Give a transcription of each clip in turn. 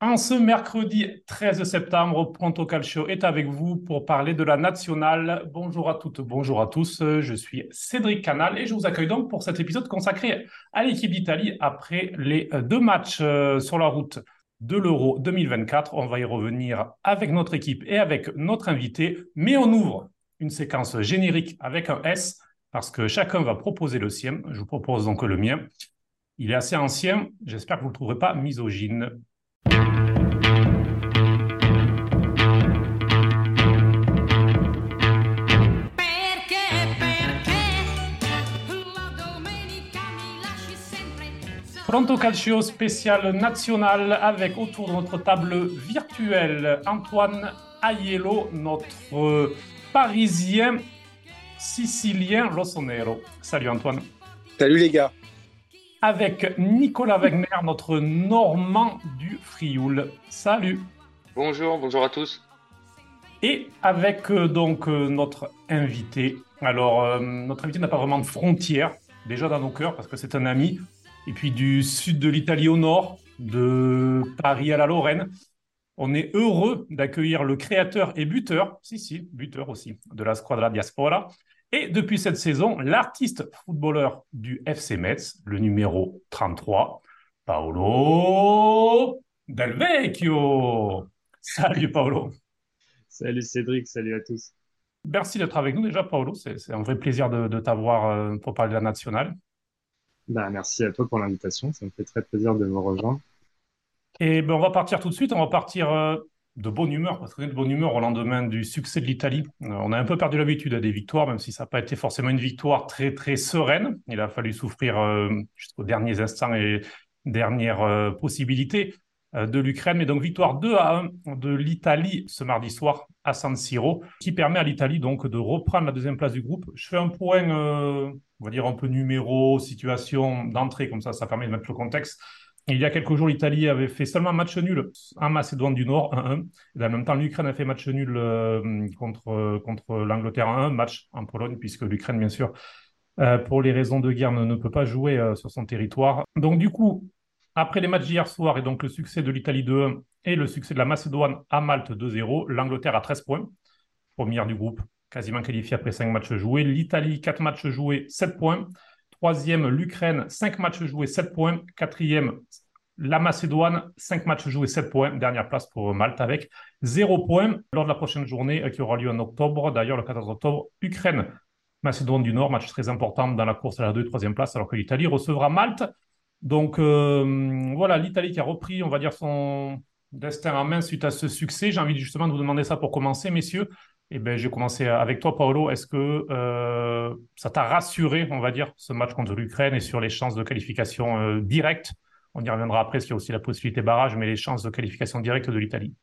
En ce mercredi 13 septembre, Pronto Calcio est avec vous pour parler de la nationale. Bonjour à toutes, bonjour à tous. Je suis Cédric Canal et je vous accueille donc pour cet épisode consacré à l'équipe d'Italie après les deux matchs euh, sur la route de l'Euro 2024. On va y revenir avec notre équipe et avec notre invité, mais on ouvre une séquence générique avec un S parce que chacun va proposer le sien. Je vous propose donc le mien. Il est assez ancien, j'espère que vous ne le trouverez pas misogyne. Pronto Calcio spécial national avec autour de notre table virtuelle Antoine Aiello, notre parisien sicilien Rossonero. Salut Antoine. Salut les gars. Avec Nicolas Wegner, notre normand du Frioul. Salut. Bonjour, bonjour à tous. Et avec euh, donc euh, notre invité. Alors, euh, notre invité n'a pas vraiment de frontières, déjà dans nos cœurs, parce que c'est un ami et puis du sud de l'Italie au nord, de Paris à la Lorraine. On est heureux d'accueillir le créateur et buteur, si, si, buteur aussi, de la Squadra Diaspora. Et depuis cette saison, l'artiste footballeur du FC Metz, le numéro 33, Paolo Del Vecchio. Salut Paolo. Salut Cédric, salut à tous. Merci d'être avec nous déjà, Paolo. C'est un vrai plaisir de, de t'avoir euh, pour parler de la nationale. Bah, merci à toi pour l'invitation. Ça me fait très plaisir de vous rejoindre. Et ben, on va partir tout de suite. On va partir euh, de bonne humeur, parce qu'on est de bonne humeur au lendemain du succès de l'Italie. Euh, on a un peu perdu l'habitude à des victoires, même si ça n'a pas été forcément une victoire très, très sereine. Il a fallu souffrir euh, jusqu'aux derniers instants et dernières possibilités de l'Ukraine. Mais donc, victoire 2 à 1 de l'Italie ce mardi soir à San Siro, qui permet à l'Italie donc de reprendre la deuxième place du groupe. Je fais un point on va dire un peu numéro, situation d'entrée, comme ça, ça permet de mettre le contexte. Il y a quelques jours, l'Italie avait fait seulement match nul en Macédoine du Nord, 1-1. Et en même temps, l'Ukraine a fait match nul euh, contre, contre l'Angleterre 1-1, match en Pologne, puisque l'Ukraine, bien sûr, euh, pour les raisons de guerre, ne, peut pas jouer euh, sur son territoire. Donc, du coup, après les matchs d'hier soir et donc le succès de l'Italie 2-1 et le succès de la Macédoine à Malte 2-0, l'Angleterre a 13 points, première du groupe, quasiment qualifié après 5 matchs joués. L'Italie, 4 matchs joués, 7 points. Troisième, l'Ukraine, 5 matchs joués, 7 points. Quatrième, la Macédoine, 5 matchs joués, 7 points. Dernière place pour Malte avec 0 points lors de la prochaine journée euh, qui aura lieu en octobre. D'ailleurs, le 14 octobre, Ukraine, Macédoine du Nord, match très important dans la course à la 2 et 3e place, alors que l'Italie recevra Malte. Donc euh, voilà, l'Italie qui a repris, on va dire, son destin en main suite à ce succès. J'ai envie justement de vous demander ça pour commencer, messieurs. Eh ben, je vais commencer avec toi, Paolo. Est-ce que euh, ça t'a rassuré, on va dire, ce match contre l'Ukraine et sur les chances de qualification euh, directe On y reviendra après, parce qu'il y a aussi la possibilité barrage, mais les chances de qualification directe de l'Italie.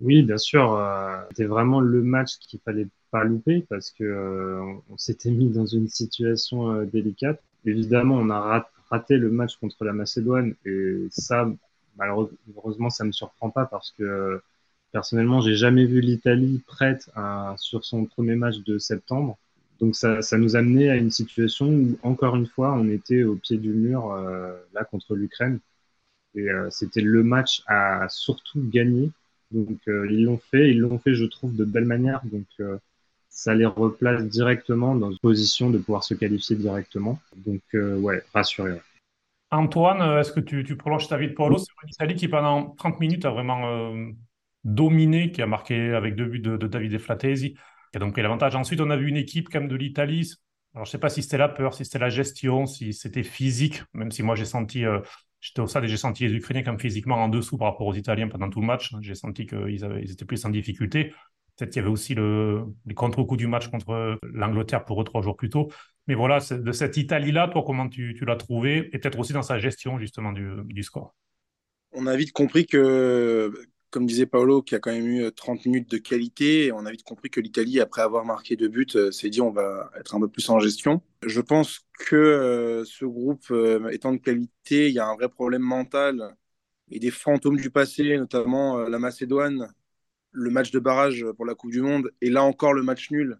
Oui, bien sûr. Euh, c'était vraiment le match qu'il fallait pas louper parce que on s'était mis dans une situation délicate. Évidemment, on a raté le match contre la Macédoine et ça, malheureusement, ça me surprend pas parce que Personnellement, j'ai jamais vu l'Italie prête sur son premier match de septembre. Donc ça, nous amenait à une situation où, encore une fois, on était au pied du mur euh, là contre l'Ukraine. Et euh, c'était le match à surtout gagner. Donc euh, ils l'ont fait, ils l'ont fait, je trouve, de belle manière. Donc ça les replace directement dans une position de pouvoir se qualifier directement. Donc ouais, rassuré. Antoine, est-ce que tu, prolonges ta vie de Paulo? C'est l'Italie qui pendant 30 minutes a vraiment dominé, qui a marqué avec deux buts de, David Eflatesi, qui a donc pris l'avantage. Ensuite, on a vu une équipe comme de l'Italie. Alors, je ne sais pas si c'était la peur, si c'était la gestion, si c'était physique, même si moi j'ai senti, euh, j'étais au stade et j'ai senti les Ukrainiens comme physiquement en dessous par rapport aux Italiens pendant tout le match. J'ai senti qu'ils ils étaient plus en difficulté. Peut-être qu'il y avait aussi le, les contre-coups du match contre l'Angleterre pour eux trois jours plus tôt. Mais voilà, de cette Italie-là, toi, comment tu, l'as trouvé Et peut-être aussi dans sa gestion, justement, du, du score. On a vite compris que comme disait Paolo, qui a quand même eu 30 euh, minutes de qualité, on a vite compris que l'Italie, après avoir marqué deux buts, euh, s'est dit on va être un peu plus en gestion. Je pense que euh, ce groupe étant de qualité, il y a un vrai problème mental et des fantômes du passé, notamment la Macédoine, le match de barrage pour la Coupe du Monde, et là encore le match nul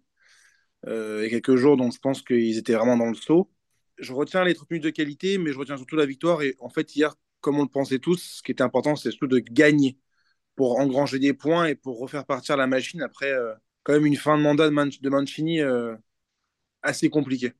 il y a quelques jours, donc je pense qu'ils étaient vraiment dans le saut. Je retiens les 30 minutes de qualité, mais je retiens surtout la victoire. Et en fait, hier, comme on le pensait tous, ce qui était important, c'est surtout de gagner pour engranger des points et pour refaire partir la machine après euh, quand même une fin de mandat de, Mancini euh, assez compliquée.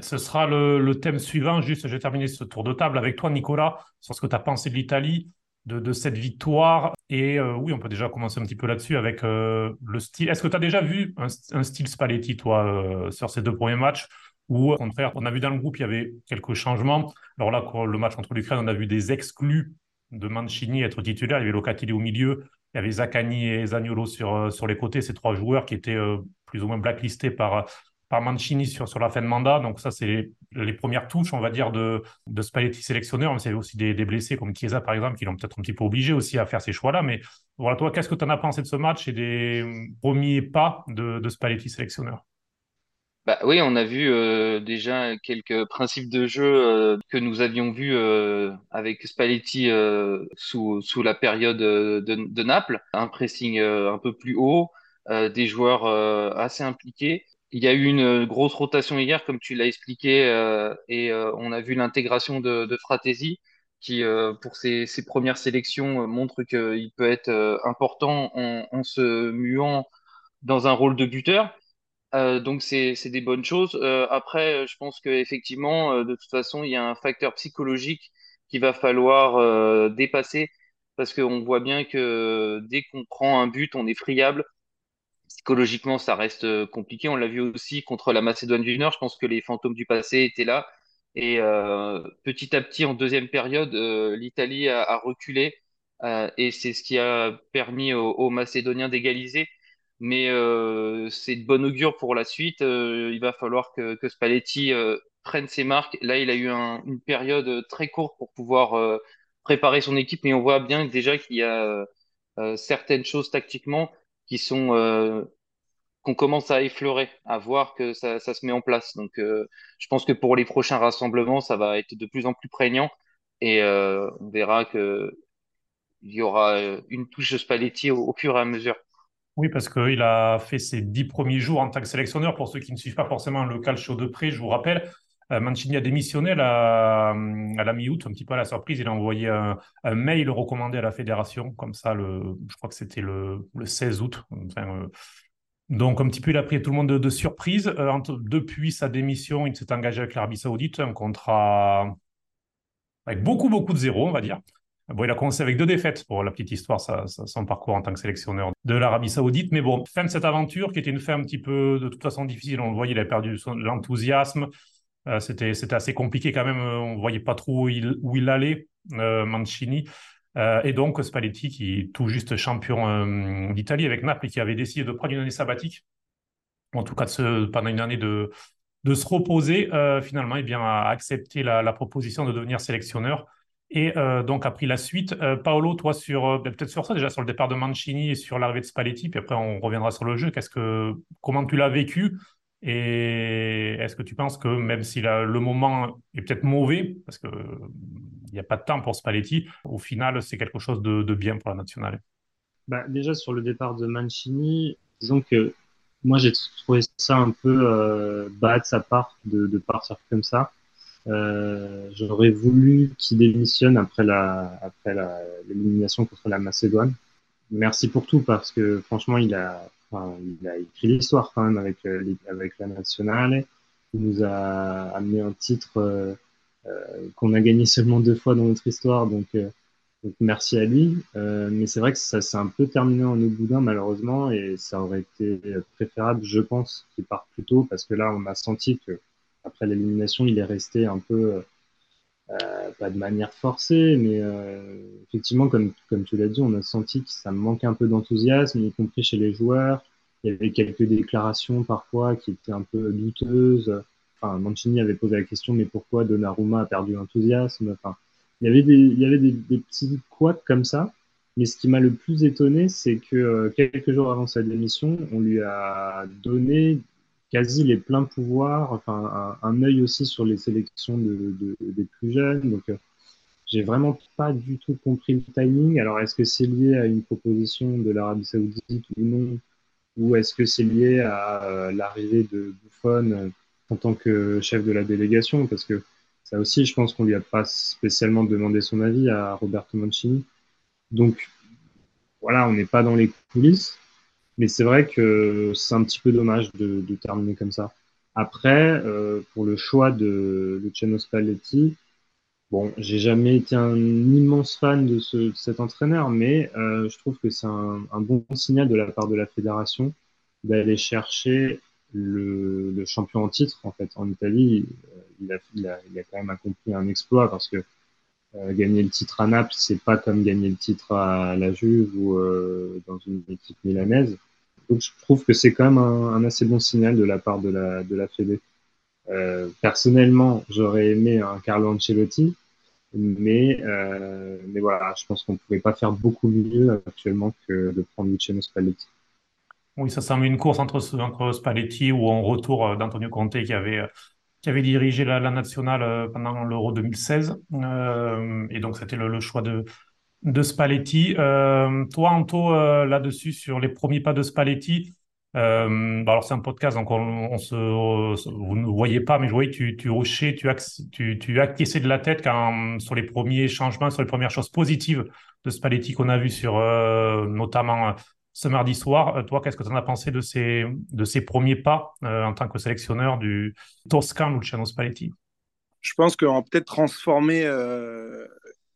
Ce sera le, thème suivant. Juste, je vais terminer ce tour de table avec toi, Nicolas, sur ce que tu as pensé de l'Italie, de, cette victoire. Et euh, oui, on peut déjà commencer un petit peu là-dessus avec le style. Est-ce que tu as déjà vu un, un style Spalletti, toi, sur ces deux premiers matchs? Ou au contraire, on a vu dans le groupe, il y avait quelques changements. Alors là, le match contre l'Ukraine, on a vu des exclus de Mancini être titulaire. Il y avait Locatelli au milieu, il y avait Zaccani et Zaniolo sur, euh, sur les côtés, ces trois joueurs qui étaient euh, plus ou moins blacklistés par, par Mancini sur, sur la fin de mandat. Donc ça, c'est les, premières touches, on va dire, de, de Spalletti sélectionneur. Mais c'est aussi des, blessés comme Chiesa, par exemple, qui l'ont peut-être un petit peu obligé aussi à faire ces choix-là. Mais voilà, toi, qu'est-ce que tu en as pensé de ce match et des premiers pas de, de Spalletti sélectionneur? Bah oui, on a vu euh, déjà quelques principes de jeu euh, que nous avions vus euh, avec Spalletti sous, la période de, Naples. Un pressing un peu plus haut, des joueurs assez impliqués. Il y a eu une grosse rotation hier, comme tu l'as expliqué, et on a vu l'intégration de, Fratesi, qui, pour ses, premières sélections, montre qu'il peut être important en se muant dans un rôle de buteur. Euh, donc c'est des bonnes choses. Euh, après, je pense qu'effectivement, euh, de toute façon, il y a un facteur psychologique qu'il va falloir euh, dépasser parce qu'on voit bien que dès qu'on prend un but, on est friable. Psychologiquement, ça reste euh, compliqué. On l'a vu aussi contre la Macédoine du Nord. Je pense que les fantômes du passé étaient là. Et petit à petit, en deuxième période, l'Italie a, a, reculé. et c'est ce qui a permis aux, aux Macédoniens d'égaliser mais euh, c'est de bon augure pour la suite. Euh, il va falloir que, que Spalletti euh, prenne ses marques. Là, il a eu un, une période très courte pour pouvoir euh, préparer son équipe, et on voit bien déjà qu'il y a certaines choses tactiquement qui sont qu'on commence à effleurer, à voir que ça, ça se met en place. Donc, je pense que pour les prochains rassemblements, ça va être de plus en plus prégnant, et on verra que il y aura une touche de Spalletti au fur et à mesure. Oui, parce qu'il a fait ses dix premiers jours en tant que sélectionneur. Pour ceux qui ne suivent pas forcément le calcio de près, je vous rappelle, euh, Mancini a démissionné à la, à la mi-août, un petit peu à la surprise. Il a envoyé un, mail recommandé à la fédération, comme ça, je crois que c'était le, le, 16 août. Euh, donc, un petit peu, il a pris tout le monde de, surprise. Euh, depuis sa démission, il s'est engagé avec l'Arabie Saoudite, un contrat avec beaucoup, beaucoup de zéros, on va dire. Il a commencé avec deux défaites pour la petite histoire, son parcours en tant que sélectionneur de l'Arabie Saoudite. Mais bon, fin de cette aventure qui était une fin un petit peu de toute façon difficile. On le voyait, il avait perdu l'enthousiasme. Euh, c'était, c'était assez compliqué quand même. On ne voyait pas trop où il, allait, euh, Mancini. Euh, et donc Spalletti, qui est tout juste champion euh, d'Italie avec Naples et qui avait décidé de prendre une année sabbatique, en tout cas de se, pendant une année de, de se reposer, euh, finalement, eh bien, a accepté la proposition de devenir sélectionneur et euh, donc a pris la suite. Euh, Paolo, toi, sur euh, ben, peut-être sur ça déjà, sur le départ de Mancini et sur l'arrivée de Spalletti, puis après on reviendra sur le jeu. Qu'est-ce que, comment tu l'as vécu? Et est-ce que tu penses que même si le moment est peut-être mauvais, parce que il n'y a pas de temps pour Spalletti, au final c'est quelque chose de, bien pour la nationale bah, Déjà sur le départ de Mancini, disons que moi j'ai trouvé ça un peu bas de sa part de partir comme ça. Euh, J'aurais voulu qu'il démissionne après la après l'élimination contre la Macédoine. Merci pour tout parce que franchement il a il a écrit l'histoire quand même avec euh, avec la nationale. Il nous a amené un titre euh, qu'on a gagné seulement deux fois dans notre histoire donc, donc merci à lui. mais c'est vrai que ça s'est un peu terminé en eau boudin malheureusement et ça aurait été préférable je pense qu'il parte plus tôt parce que là on a senti que après l'élimination, il est resté un peu, euh, pas de manière forcée, mais euh, effectivement, comme, comme tu l'as dit, on a senti que ça manquait un peu d'enthousiasme, y compris chez les joueurs. Il y avait quelques déclarations parfois qui étaient un peu douteuses. Enfin, Mancini avait posé la question, mais pourquoi Donnarumma a perdu l'enthousiasme? Enfin, il y avait des, il y avait des, des petits couacs comme ça. Mais ce qui m'a le plus étonné, c'est que euh, quelques jours avant sa démission, on lui a donné quasi les pleins pouvoirs, enfin un, œil aussi sur les sélections de, de, des plus jeunes. Donc, euh, j'ai vraiment pas du tout compris le timing. Alors, est-ce que c'est lié à une proposition de l'Arabie Saoudite ou non, ou est-ce que c'est lié à euh, l'arrivée de Buffon euh, en tant que chef de la délégation? Parce que Ça aussi, je pense qu'on lui a pas spécialement demandé son avis à Roberto Mancini. Donc, voilà, on n'est pas dans les coulisses. Mais c'est vrai que c'est un petit peu dommage de, terminer comme ça. Après, euh, pour le choix de Luciano Spalletti, bon, j'ai jamais été un immense fan de, ce, cet entraîneur, mais euh, je trouve que c'est un, bon signal de la part de la fédération d'aller chercher le, le, champion en titre. En fait, en Italie, il a, il, a, quand même accompli un exploit parce que euh, gagner le titre à Naples, c'est pas comme gagner le titre à la Juve ou dans une équipe milanaise. Donc je trouve que c'est quand même un, assez bon signal de la part de la, de la Fédé. Euh, personnellement, j'aurais aimé un Carlo Ancelotti, mais, euh, mais voilà, je pense qu'on ne pouvait pas faire beaucoup mieux actuellement que de prendre Luciano Spalletti. Oui, ça semble une course entre, entre Spalletti ou un retour d'Antonio Conte qui avait, qui avait dirigé la, nationale pendant l'Euro 2016. Euh, et donc, c'était le, choix de, de Spalletti. Euh, toi, Anto, euh, là-dessus, sur les premiers pas de Spalletti, euh, bah alors c'est un podcast, donc on, se, vous ne voyez pas, mais je voyais tu, tu hochais, tu, tu, acquiesçais de la tête quand, sur les premiers changements, sur les premières choses positives de Spalletti qu'on a vu sur notamment ce mardi soir. toi, qu'est-ce que tu en as pensé de ces, de ces premiers pas en tant que sélectionneur du Toscan Luciano Spalletti? Je pense qu'on va peut-être transformer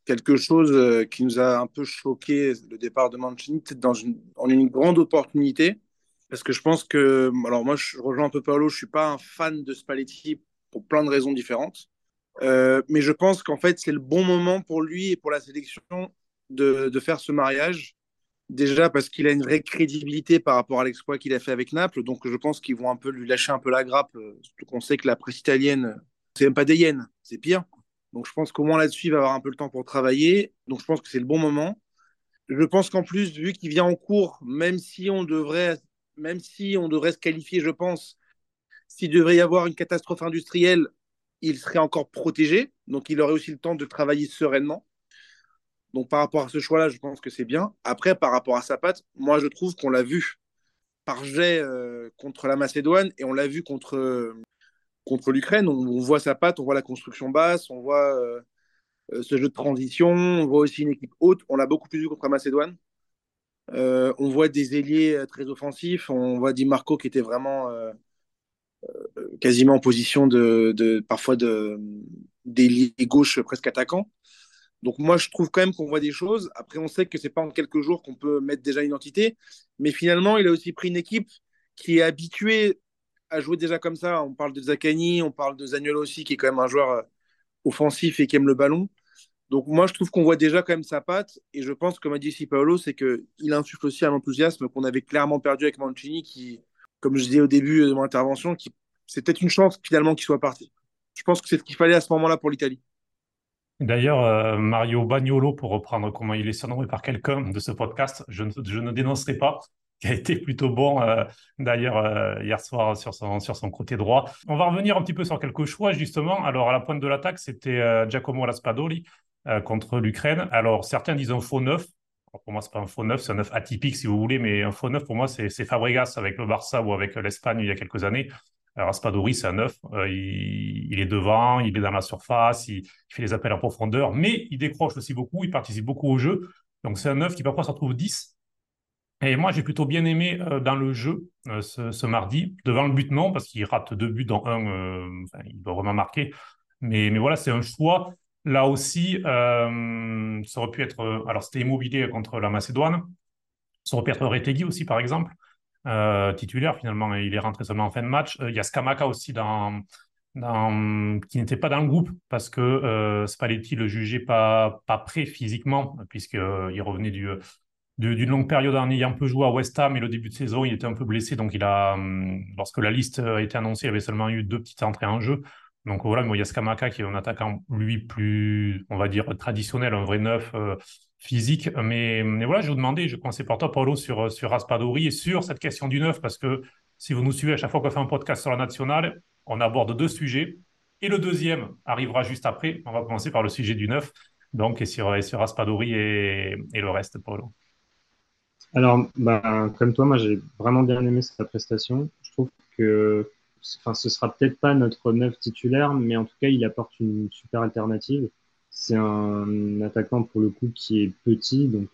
quelque chose euh, qui nous a un peu choqué, le départ de Mancini, dans une, en une grande opportunité. Parce que je pense que, alors moi, je rejoins un peu Paolo, je suis pas un fan de Spalletti pour plein de raisons différentes. Euh, mais je pense qu'en fait, c'est le bon moment pour lui et pour la sélection de, faire ce mariage. Déjà parce qu'il a une vraie crédibilité par rapport à l'exploit qu'il a fait avec Naples. Donc je pense qu'ils vont un peu lui lâcher un peu la grappe. Surtout qu'on sait que la presse italienne, c'est même pas des yens, c'est pire. Donc je pense qu'au moins là-dessus, il va avoir un peu le temps pour travailler. Donc je pense que c'est le bon moment. Je pense qu'en plus, vu qu'il vient en cours, même si on devrait, même si on devrait se qualifier, je pense, s'il devrait y avoir une catastrophe industrielle, il serait encore protégé. Donc il aurait aussi le temps de travailler sereinement. Donc par rapport à ce choix-là, je pense que c'est bien. Après, par rapport à sa patte, moi je trouve qu'on l'a vu par jet euh, contre la Macédoine et on l'a vu contre, contre l'Ukraine. On, voit sa patte, on voit la construction basse, on voit euh, euh, ce jeu de transition, on voit aussi une équipe haute. On l'a beaucoup plus vu contre la Macédoine. Euh, on voit des ailiers très offensifs. On voit Di Marco qui était vraiment quasiment en position de, de parfois de d'ailier gauche presque attaquant. Donc moi je trouve quand même qu'on voit des choses. Après on sait que c'est pas en quelques jours qu'on peut mettre déjà une identité, mais finalement il a aussi pris une équipe qui est habituée à jouer déjà comme ça. On parle de Zaccani, on parle de Zaniolo aussi, qui est quand même un joueur euh, offensif et qui aime le ballon. Donc moi, je trouve qu'on voit déjà quand même sa patte. Et je pense, comme a dit ici Paolo, c'est qu'il insuffle aussi un enthousiasme qu'on avait clairement perdu avec Mancini, qui, comme je disais au début de mon intervention, qui c'est peut-être une chance finalement qu'il soit parti. Je pense que c'est ce qu'il fallait à ce moment-là pour l'Italie. D'ailleurs, euh, Mario Bagnolo, pour reprendre comment il est surnommé par quelqu'un de ce podcast, je ne dénoncerai pas, qui a été plutôt bon euh, d'ailleurs euh, hier soir sur son, côté droit. On va revenir un petit peu sur quelques choix justement. Alors à la pointe de l'attaque, c'était euh, Giacomo Raspadori euh, contre l'Ukraine. Alors certains disent un faux neuf. Pour moi, c'est pas un faux neuf, c'est un neuf atypique si vous voulez, mais un faux neuf pour moi, c'est Fabregas avec le Barça ou avec l'Espagne il y a quelques années. Alors, Raspadori, c'est un neuf. Il, il, est devant, il est dans la surface, il, il, fait les appels en profondeur, mais il décroche aussi beaucoup, il participe beaucoup au jeu. Donc c'est un neuf qui parfois se retrouve 10 et moi, j'ai plutôt bien aimé euh, dans le jeu euh, ce, mardi, devant le but non, parce qu'il rate deux buts dans un, euh, enfin, il doit vraiment marquer. Mais, mais voilà, c'est un choix. Là aussi, euh, ça aurait pu être. Alors, c'était immobilier contre la Macédoine. Ça aurait pu être Retegui aussi, par exemple, titulaire finalement. Il est rentré seulement en fin de match. Il y a Skamaka aussi dans, qui n'était pas dans le groupe parce que Spalletti le jugeait pas, pas prêt physiquement, puisqu'il revenait du d'une longue période en ayant peu joué à West Ham et le début de saison, il était un peu blessé. Donc, il a, hum, lorsque la liste a été annoncée, il avait seulement eu deux petites entrées en jeu. Donc voilà, mais il y a Skamaka qui est un attaquant, lui, plus, on va dire, traditionnel, un vrai neuf euh, physique. Mais, voilà, je vous demandais, je commençais par toi, Paulo, sur, sur Raspadori et sur cette question du neuf, parce que si vous nous suivez à chaque fois qu'on fait un podcast sur la nationale, on aborde deux sujets. Et le deuxième arrivera juste après. On va commencer par le sujet du neuf. Donc, et sur, sur Raspadori et, et le reste, Paulo. Alors, bah, comme toi, moi, j'ai vraiment bien aimé sa prestation. Je trouve que enfin, ce sera peut-être pas notre neuf titulaire, mais en tout cas, il apporte une super alternative. C'est un attaquant pour le coup qui est petit, donc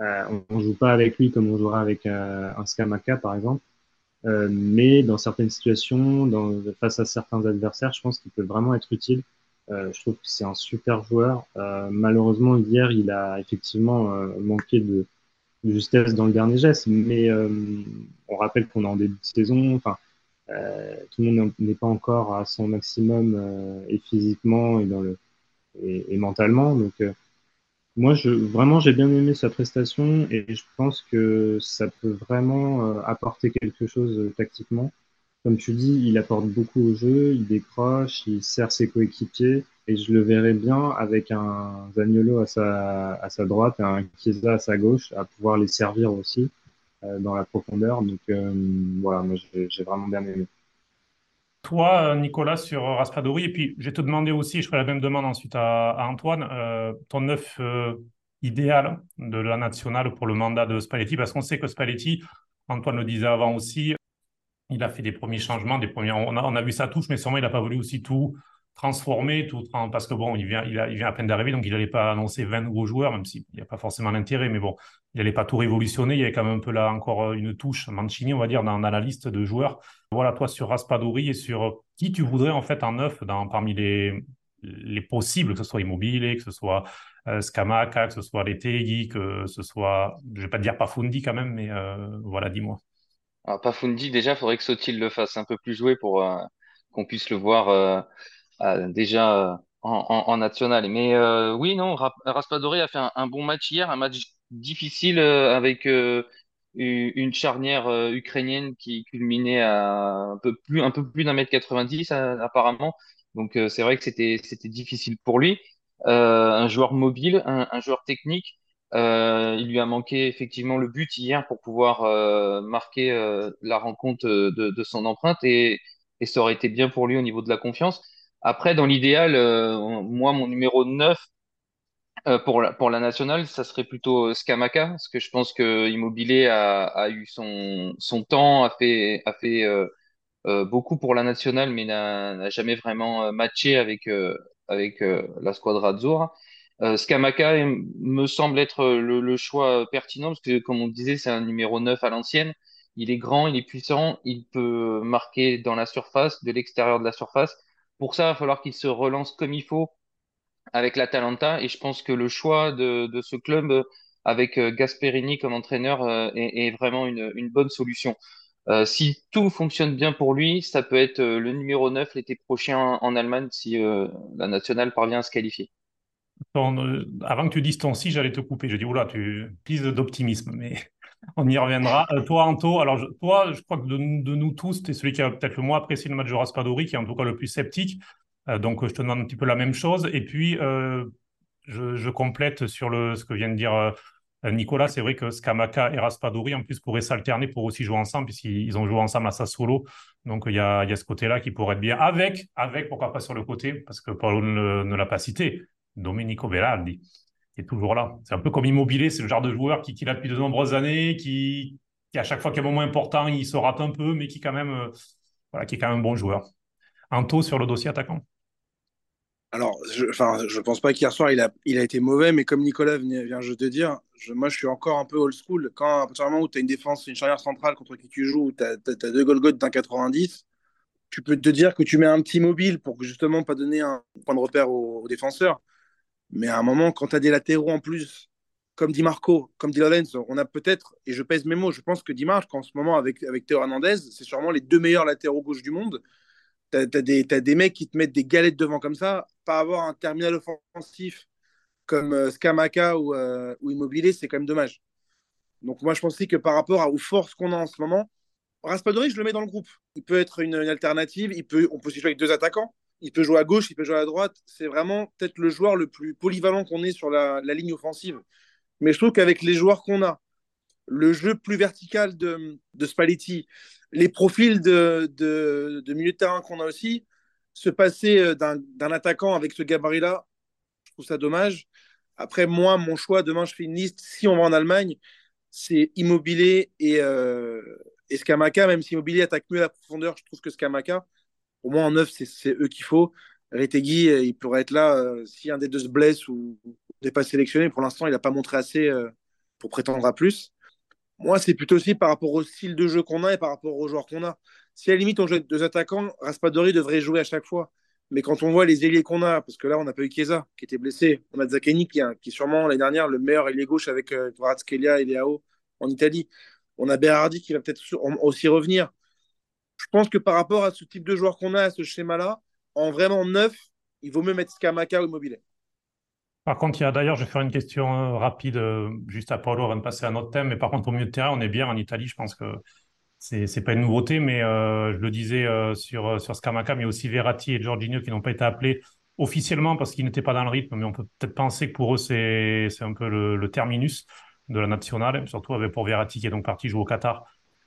euh, on, joue pas avec lui comme on jouera avec euh, un Skamaka par exemple. Euh, mais dans certaines situations, face à certains adversaires, je pense qu'il peut vraiment être utile. Euh, je trouve que c'est un super joueur. Malheureusement, hier, il a effectivement manqué de, justesse dans le dernier geste, mais on rappelle qu'on est en début de saison. Enfin, tout le monde n'est pas encore à son maximum et physiquement et mentalement. Donc moi, je, vraiment, j'ai bien aimé sa prestation et je pense que ça peut vraiment euh, apporter quelque chose euh, tactiquement. Comme tu dis, il apporte beaucoup au jeu, il décroche, il sert ses coéquipiers et je le verrais bien avec un Zaniolo à sa, à sa droite et un Chiesa à sa gauche à pouvoir les servir aussi euh, dans la profondeur. Donc voilà, moi j'ai vraiment bien aimé. Toi, Nicolas, sur Raspadori, et puis je vais te demander aussi, je ferai la même demande ensuite à, Antoine, euh, ton neuf euh, idéal de la nationale pour le mandat de Spalletti, parce qu'on sait que Spalletti, Antoine le disait avant aussi, il a fait des premiers changements, des premiers, on a, vu sa touche, mais sûrement il n'a pas voulu aussi tout transformer, tout, parce que bon, il vient, à peine d'arriver, donc il n'allait pas annoncer 20 nouveaux joueurs, même s'il n'y a pas forcément l'intérêt, mais bon, il n'allait pas tout révolutionner, il y avait quand même un peu là encore une touche Mancini, on va dire, dans, la liste de joueurs. Voilà, toi, sur Raspadori et sur qui tu voudrais en fait en neuf dans, parmi les, les possibles, que ce soit Immobilier, que ce soit euh, que ce soit Letegui, que ce soit, je ne vais pas dire Pafundi quand même, mais euh, voilà, dis-moi. Alors, Pafundi, déjà, il faudrait que Sotil le fasse un peu plus jouer pour euh, qu'on puisse le voir euh, euh, déjà en, en, national. Mais oui, non, Raspadori a fait un, bon match hier, un match difficile avec une charnière ukrainienne qui culminait à un peu plus, un peu plus d'un mètre 90 apparemment. Donc c'est vrai que c'était difficile pour lui. un joueur mobile, un, un joueur technique. Euh, il lui a manqué effectivement le but hier pour pouvoir euh, marquer euh, la rencontre de, son empreinte et, ça aurait été bien pour lui au niveau de la confiance. Après, dans l'idéal, moi, mon numéro 9 pour, la, nationale, ça serait plutôt Skamaka, parce que je pense que Immobilier a, eu son, temps, a fait, a fait beaucoup pour la nationale, mais n'a jamais vraiment matché avec, avec la squadra Azzurra. Euh, Skamaka me semble être le, le, choix pertinent parce que, comme on disait, c'est un numéro 9 à l'ancienne. Il est grand, il est puissant, il peut marquer dans la surface, de l'extérieur de la surface. Pour ça, il va falloir qu'il se relance comme il faut avec l'Atalanta. Et je pense que le choix de, ce club avec euh, Gasperini comme entraîneur euh, est, vraiment une, bonne solution. Euh, si tout fonctionne bien pour lui, ça peut être le numéro 9 l'été prochain en Allemagne si la nationale parvient à se qualifier. Euh, avant que tu dises ton si, j'allais te couper. Je dis, oula, tu pises d'optimisme, mais on y reviendra. Euh, toi, Anto, alors toi, je crois que de, nous tous, tu es celui qui a peut-être le moins apprécié le match de Raspadori, qui est en tout cas le plus sceptique. Euh, donc, je te demande un petit peu la même chose. Et puis, je, complète sur le, ce que vient de dire Nicolas. C'est vrai que Skamaka et Raspadori, en plus, pourraient s'alterner pour aussi jouer ensemble, puisqu'ils ont joué ensemble à Sassuolo. Donc, il y a, y a ce côté-là qui pourrait être bien. Avec, avec, pourquoi pas sur le côté, parce que Paulo ne, ne l'a pas cité Domenico Berardi, qui est toujours là. C'est un peu comme Immobilier, c'est le genre de joueur qui, qui l'a depuis de nombreuses années, qui, à chaque fois qu'il y a un moment important, il se rate un peu, mais qui quand même, euh, voilà, qui est quand même un bon joueur. Anto sur le dossier attaquant. Alors, je, je pense pas qu'hier soir il a, il a été mauvais, mais comme Nicolas vient, de te dire, je, moi je suis encore un peu old school. Quand à partir du moment où tu as une défense, une charnière centrale contre qui tu joues, tu as, deux Golgoth d'un 90, tu peux te dire que tu mets un petit mobile pour justement pas donner un point de repère aux défenseurs. Mais à un moment, quand tu as des latéraux en plus, comme dit Marco, comme dit Lorenzo, on a peut-être, et je pèse mes mots, je pense que Dimarche, en ce moment, avec, avec Théo Hernandez, c'est sûrement les deux meilleurs latéraux gauche du monde. Tu as, des, mecs qui te mettent des galettes devant comme ça. Pas avoir un terminal offensif comme euh, Skamaka ou, euh, ou Immobilier, c'est quand même dommage. Donc moi, je pense que par rapport aux forces qu'on a en ce moment, Raspadori, je le mets dans le groupe. Il peut être une, alternative. Il peut, on peut aussi jouer avec deux attaquants il peut jouer à gauche, il peut jouer à droite. C'est vraiment peut-être le joueur le plus polyvalent qu'on ait sur la, ligne offensive. Mais je trouve qu'avec les joueurs qu'on a, le jeu plus vertical de, de Spalletti, les profils de, de, milieu de terrain qu'on a aussi, se passer euh, d'un attaquant avec ce gabarit-là, je trouve ça dommage. Après, moi, mon choix, demain, je fais une liste. Si on va en Allemagne, c'est Immobilier et, euh, même si Immobilier attaque mieux la profondeur, je trouve que Scamaca, au moins en neuf, c'est eux qu'il faut. Retegui, euh, il pourrait être là euh, si un des deux se blesse ou n'est pas sélectionné. Pour l'instant, il n'a pas montré assez euh, pour prétendre à plus. Moi, c'est plutôt aussi par rapport au style de jeu qu'on a et par rapport aux joueurs qu'on a. Si à la limite on joue deux attaquants, Raspadori devrait jouer à chaque fois. Mais quand on voit les ailiers qu'on a, parce que là, on n'a pas eu Chiesa qui était blessé, on a qui, qui, est sûrement l'année dernière le meilleur ailier gauche avec euh, et Leao en Italie. On a Berardi qui va peut-être aussi revenir. Je pense que par rapport à ce type de joueur qu'on a, à ce schéma-là, en vraiment neuf, il vaut mieux mettre Scamaca ou Immobilier. Par contre, il y a d'ailleurs, je vais faire une question euh, rapide euh, juste à Paolo avant de passer à notre thème. Mais par contre, au milieu de terrain, on est bien en Italie. Je pense que c'est c'est pas une nouveauté, mais euh, je le disais sur sur Scamaca, mais aussi Verratti et Jorginho qui n'ont pas été appelés officiellement parce qu'ils n'étaient pas dans le rythme. Mais on peut peut-être penser que pour eux, c'est un peu le, terminus de la nationale, surtout avec pour Verratti qui est donc parti jouer au Qatar.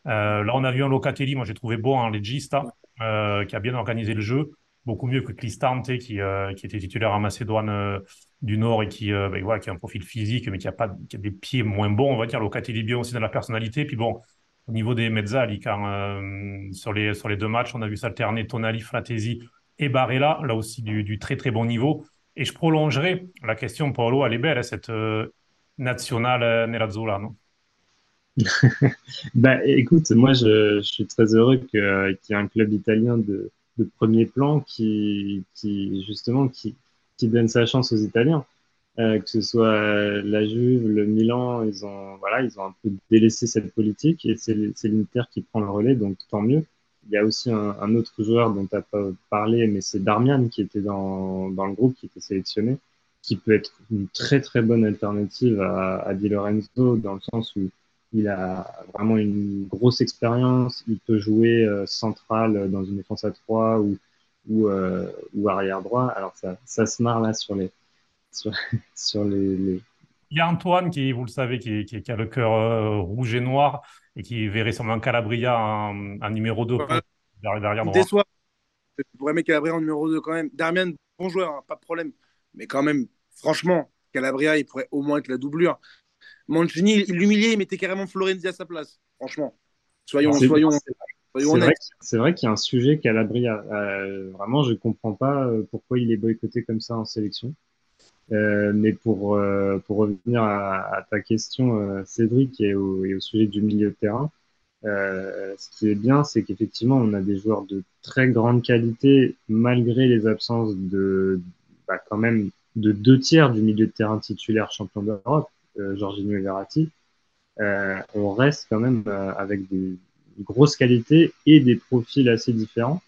Là, on a vu un Locatelli, moi j'ai trouvé beau en legista, qui a bien organisé le jeu beaucoup mieux que Cristante qui, euh, était titulaire en Macédoine euh, du Nord et qui, euh, ben, qui a un profil physique, mais qui a, pas, qui a des pieds moins bons, on va dire. Locatelli bien aussi dans la personnalité. Puis bon, au niveau des mezzali, sur, les, deux matchs, on a vu s'alterner Tonali, Fratesi et Barella, là aussi du, du, très très bon niveau. Et je prolongerai la question, Paolo, elle est belle, hein, cette nationale nerazzurra, non? Bah, écoute, moi je, suis très heureux qu'il y ait un club italien de, premier plan qui, justement qui, donne sa chance aux Italiens. Euh, que ce soit la Juve, le Milan, ils ont voilà, ils ont un peu délaissé cette politique et c'est l'Inter qui prend le relais, donc tant mieux. Il y a aussi un, autre joueur dont tu n'as pas parlé, mais c'est Darmian qui était dans, le groupe, qui était sélectionné, qui peut être une très très bonne alternative à Di Lorenzo dans le sens où il a vraiment une grosse expérience. Il peut jouer euh, central dans une défense à 3 ou, ou, euh, ou arrière droit. Alors ça, ça se marre là sur les. Sur, sur les, Il y a Antoine qui, vous le savez, qui, qui, a le cœur euh, rouge et noir et qui verrait sûrement Calabria en, numéro 2 derrière, droit. Déçoit. Pourrais mettre Calabria en numéro 2 quand même. Darmian, bon joueur, hein, pas de problème. Mais quand même, franchement, Calabria, il pourrait au moins être la doublure. Mancini, il l'humiliait, il mettait carrément Florenzi à sa place. Franchement, soyons, soyons, honnêtes. C'est vrai, qu'il y a un sujet Calabria. Euh, vraiment, je ne comprends pas euh, pourquoi il est boycotté comme ça en sélection. Euh, mais pour, euh, pour revenir à, ta question, Cédric, et au, et au, sujet du milieu de terrain, ce qui est bien, c'est qu'effectivement, on a des joueurs de très grande qualité, malgré les absences de, bah, quand même, de deux tiers du milieu de terrain titulaire champion d'Europe. Euh, Jorginho et Verratti, euh, on reste quand même euh, avec des grosses qualités et des profils assez différents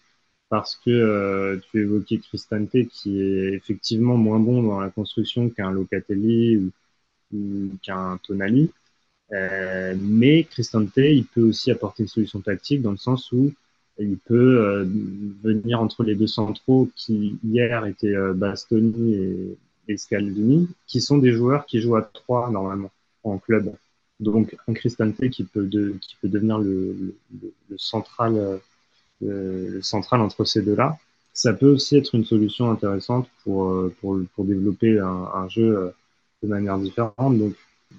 parce que tu évoquais Cristante qui est effectivement moins bon dans la construction qu'un Locatelli ou, qu'un Tonali. mais Cristante, il peut aussi apporter une solution tactique dans le sens où il peut venir entre les deux centraux qui hier étaient Bastoni et, et qui sont des joueurs qui jouent à trois normalement en club. Donc un Cristante qui peut, qui peut devenir le, central, euh, central entre ces deux-là. Ça peut aussi être une solution intéressante pour, euh, pour, pour développer un, jeu euh, de manière différente. Donc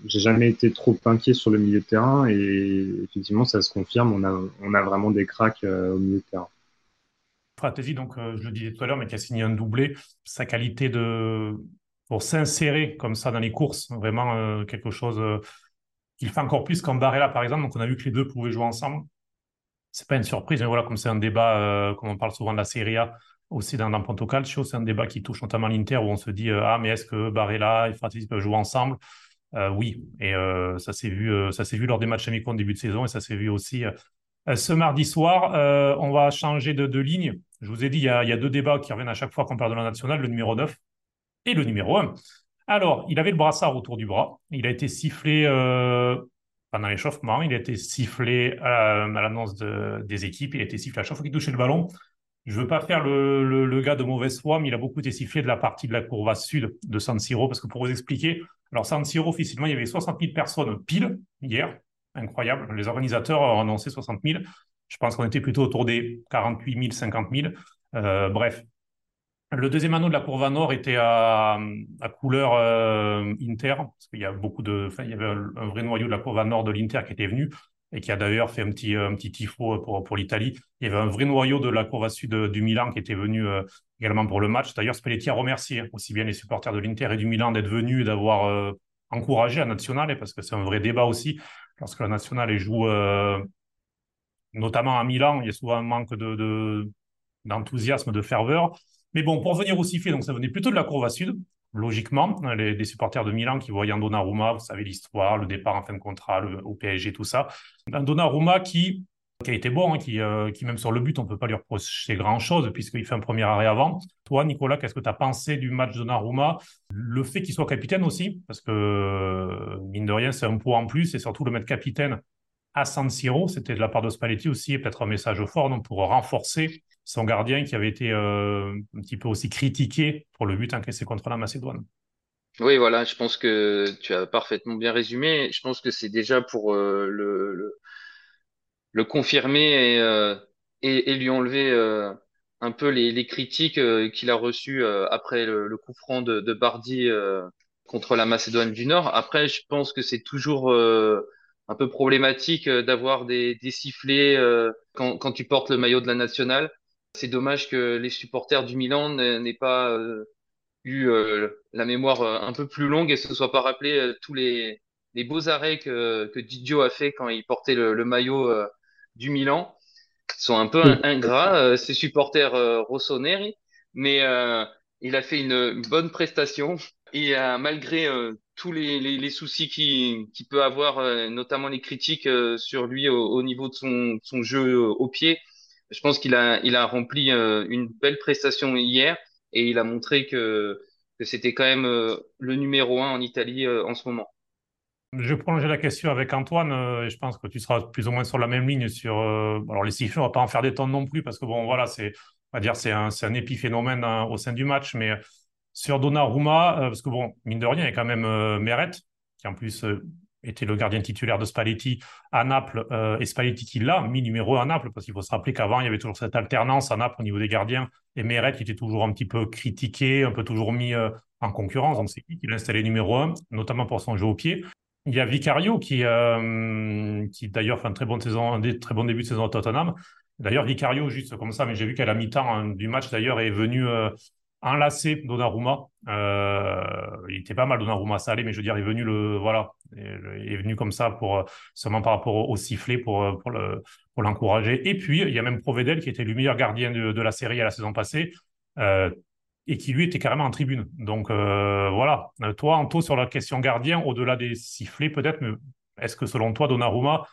j'ai jamais été trop inquiet sur le milieu de terrain et effectivement ça se confirme. On a, on a vraiment des cracks au milieu de terrain. Fratesi, donc je le disais tout à l'heure, mais qui a signé un doublé, sa qualité de pour s'insérer comme ça dans les courses, vraiment euh, quelque chose euh, qu'il fait encore plus qu'en Barella, par exemple. Donc, on a vu que les deux pouvaient jouer ensemble. C'est pas une surprise, mais voilà, comme c'est un débat, euh, comme on parle souvent de la Serie A, aussi dans, dans Ponto Calcio, c'est un débat qui touche notamment l'Inter, où on se dit, ah, mais est-ce que Barella et Fratesi peuvent jouer ensemble? Oui, et ça s'est vu, vu lors des matchs amicaux en début de saison, et ça s'est vu aussi ce mardi soir. on va changer de, ligne. Je vous ai dit, il y, a, y a deux débats qui reviennent à chaque fois qu'on parle de la nationale. Le numéro 9, et le numéro 1. Alors, il avait le brassard autour du bras. Il a été sifflé euh, pendant l'échauffement. Il a été sifflé à, l'annonce des équipes. Il a été sifflé à chaque fois qu'il touchait le ballon. Je ne veux pas faire le, le, gars de mauvaise foi, mais il a beaucoup été sifflé de la partie de la courbe sud de San Siro. Parce que pour vous expliquer, alors San Siro, officiellement, il y avait 60 000 personnes pile hier. Incroyable. Les organisateurs ont annoncé 60 000. Je pense qu'on était plutôt autour des 48 000, 50 000. Euh, bref, le deuxième anneau de la courbe nord était à, couleur euh, Inter, parce qu'il y a beaucoup de, il y avait un, vrai noyau de la courbe nord de l'Inter qui était venu. et qui a d'ailleurs fait un petit, un petit tifo pour, pour l'Italie. Il y avait un vrai noyau de la courbe sud du Milan qui était venu également pour le match. D'ailleurs, Spalletti a remercié aussi bien les supporters de l'Inter et du Milan d'être venus et d'avoir encouragé la nationale, parce que c'est un vrai débat aussi. Lorsque la nationale joue notamment à Milan, il y a souvent un manque de, d'enthousiasme, de ferveur. Mais bon, pour venir au sifflet, donc ça venait plutôt de la courbe sud, logiquement. Les, les, supporters de Milan qui voyaient un Donnarumma, vous savez l'histoire, le départ en fin de contrat au PSG, tout ça. Un Donnarumma qui, a été bon, hein, qui, euh, qui même sur le but, on ne peut pas lui reprocher grand-chose puisqu'il fait un premier arrêt avant. Toi, Nicolas, qu'est-ce que tu as pensé du match Donnarumma? Le fait qu'il soit capitaine aussi, parce que mine de rien, c'est un poids en plus, et surtout le mettre capitaine à San Siro, c'était de la part de Spalletti aussi, peut-être un message fort donc, pour renforcer son gardien qui avait été euh, un petit peu aussi critiqué pour le but encaissé contre la Macédoine. Oui, voilà, je pense que tu as parfaitement bien résumé. Je pense que c'est déjà pour euh, le, le, confirmer et, euh, lui enlever un peu les, critiques qu'il a reçues après le, coup franc de, de Bardi contre la Macédoine du Nord. Après, je pense que c'est toujours un peu problématique d'avoir des, sifflets quand tu portes le maillot de la nationale. C'est dommage que les supporters du Milan n'aient pas euh, eu euh, la mémoire euh, un peu plus longue et se soient pas rappelé tous les, les, beaux arrêts que, que Didio a fait quand il portait le, le maillot du Milan. Ils sont un peu ingrats, ces supporters rossoneri, mais il a fait une, bonne prestation. Et malgré tous les, les, les soucis qu'il qui peut avoir, notamment les critiques sur lui au, au niveau de son, son jeu au pied, je pense qu'il a, rempli euh, une belle prestation hier et il a montré que, c'était quand même euh, le numéro un en Italie euh, en ce moment. Je prolonger la question avec Antoine et je pense que tu seras plus ou moins sur la même ligne sur. alors les sifflets, on va pas en faire des tonnes non plus parce que bon voilà, c'est dire c'est un épiphénomène hein, au sein du match, mais sur Donnarumma, parce que bon mine de rien, il y a quand même Meret qui en plus était le gardien titulaire de Spalletti à Naples, euh, et Spalletti qui l'a mis numéro 1 à Naples, parce qu'il faut se rappeler qu'avant, il y avait toujours cette alternance à Naples au niveau des gardiens, et Meret qui était toujours un petit peu critiqué, un peu toujours mis euh, en concurrence, donc c'est lui qui l'a installé numéro 1, notamment pour son jeu au pied. Il y a Vicario qui, euh, qui d'ailleurs fait un très bon, saison, un très bon début de saison à Tottenham. D'ailleurs, Vicario, juste comme ça, mais j'ai vu qu'à la mi-temps hein, du match, d'ailleurs, est venu enlacé Donnarumma. Euh, il était pas mal Donnarumma salé, mais je veux dire, il est venu le voilà, il est venu comme ça pour seulement par rapport au, sifflet pour le pour l'encourager. Et puis il y a même Provedel qui était le meilleur gardien de, la série à la saison passée. Euh, et qui lui était carrément en tribune. Donc euh, voilà. Toi, Anto, sur la question gardien, au-delà des sifflets peut-être, mais est-ce que selon toi, Donnarumma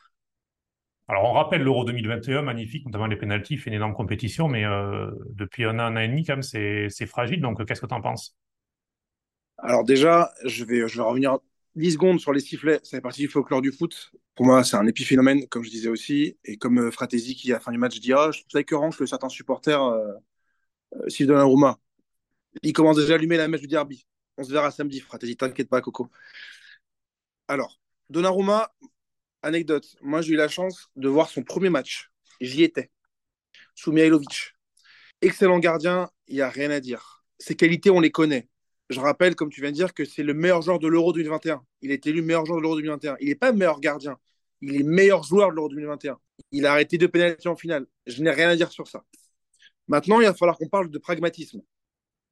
alors, on rappelle l'Euro 2021, magnifique, notamment les pénalties, fait une énorme compétition, mais euh, depuis un an, un an et demi, quand même, c'est fragile. Donc, qu'est-ce que tu en penses? Alors, déjà, je vais, revenir 10 secondes sur les sifflets. Ça fait partie du folklore du foot. Pour moi, c'est un épiphénomène, comme je disais aussi. Et comme euh, Fratesi, qui, à la fin du match, dira Je trouve écœurant que certains supporters euh, euh, sifflent Roma. Il commence déjà à allumer la mèche du derby. On se verra samedi, Fratesi. T'inquiète pas, Coco. Alors, Donnarumma, anecdote, moi j'ai eu la chance de voir son premier match. J'y étais. Sous Mihailovic. Excellent gardien, il n'y a rien à dire. Ses qualités, on les connaît. Je rappelle, comme tu viens de dire, que c'est le meilleur joueur de l'Euro 2021. Il est élu meilleur joueur de l'Euro 2021. Il n'est pas meilleur gardien. Il est meilleur joueur de l'Euro 2021. Il a arrêté deux pénalités en finale. Je n'ai rien à dire sur ça. Maintenant, il va falloir qu'on parle de pragmatisme.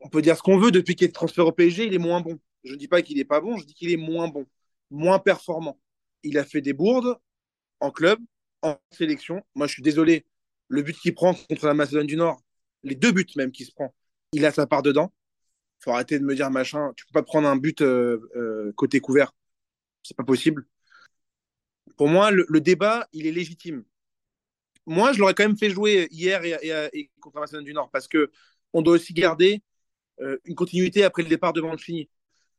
On peut dire ce qu'on veut. Depuis qu'il est transféré au PSG, il est moins bon. Je ne dis pas qu'il n'est pas bon, je dis qu'il est moins bon, moins performant il a fait des bourdes en club, en sélection. Moi, je suis désolé, le but qu'il prend contre la Macédoine du Nord, les deux buts même qu'il se prend, il a sa part dedans. Faut arrêter de me dire machin, tu peux pas prendre un but euh, euh, côté couvert. C'est pas possible. Pour moi, le, débat, il est légitime. Moi, je l'aurais quand même fait jouer hier et, contre la Macédoine du Nord parce que on doit aussi garder euh, une continuité après le départ de Mancini.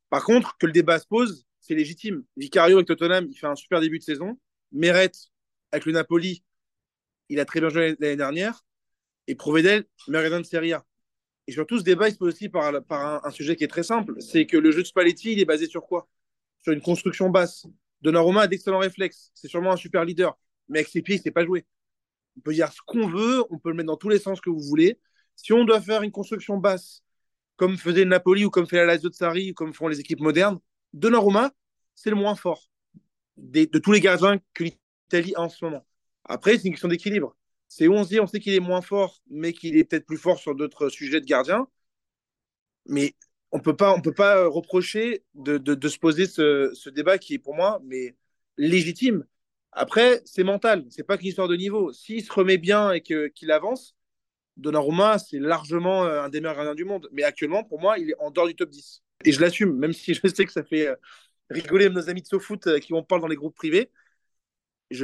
Par contre, que le débat se pose, c'est légitime. Vicario avec Tottenham, il fait un super début de saison. Meret avec le Napoli, il a très bien joué l'année dernière. Et Provedel, meilleur de Serie A. Et surtout, ce débat, il se pose aussi par, un, sujet qui est très simple. C'est que le jeu de Spalletti, il est basé sur quoi? Sur une construction basse. Donnarumma a d'excellents réflexes. C'est sûrement un super leader. Mais avec ses pieds, il pas jouer. On peut dire ce qu'on veut, on peut le mettre dans tous les sens que vous voulez. Si on doit faire une construction basse, comme faisait le Napoli ou comme fait la Lazio de Sarri, ou comme font les équipes modernes, Donnarumma, c'est le moins fort de tous les gardiens que l'Italie en ce moment. Après, c'est une question d'équilibre. C'est où on se dit, on sait qu'il est moins fort, mais qu'il est peut-être plus fort sur d'autres sujets de gardien. Mais on peut pas, on peut pas reprocher de, de, se poser ce, ce, débat qui est pour moi mais légitime. Après, c'est mental, c'est pas qu'une histoire de niveau. S'il se remet bien et qu'il avance, Donnarumma, c'est largement euh, un des meilleurs gardiens du monde. Mais actuellement, pour moi, il est en dehors du top 10. Et je l'assume, même si je sais que ça fait euh, rigoler nos amis de SoFoot euh, qui en parlent dans les groupes privés.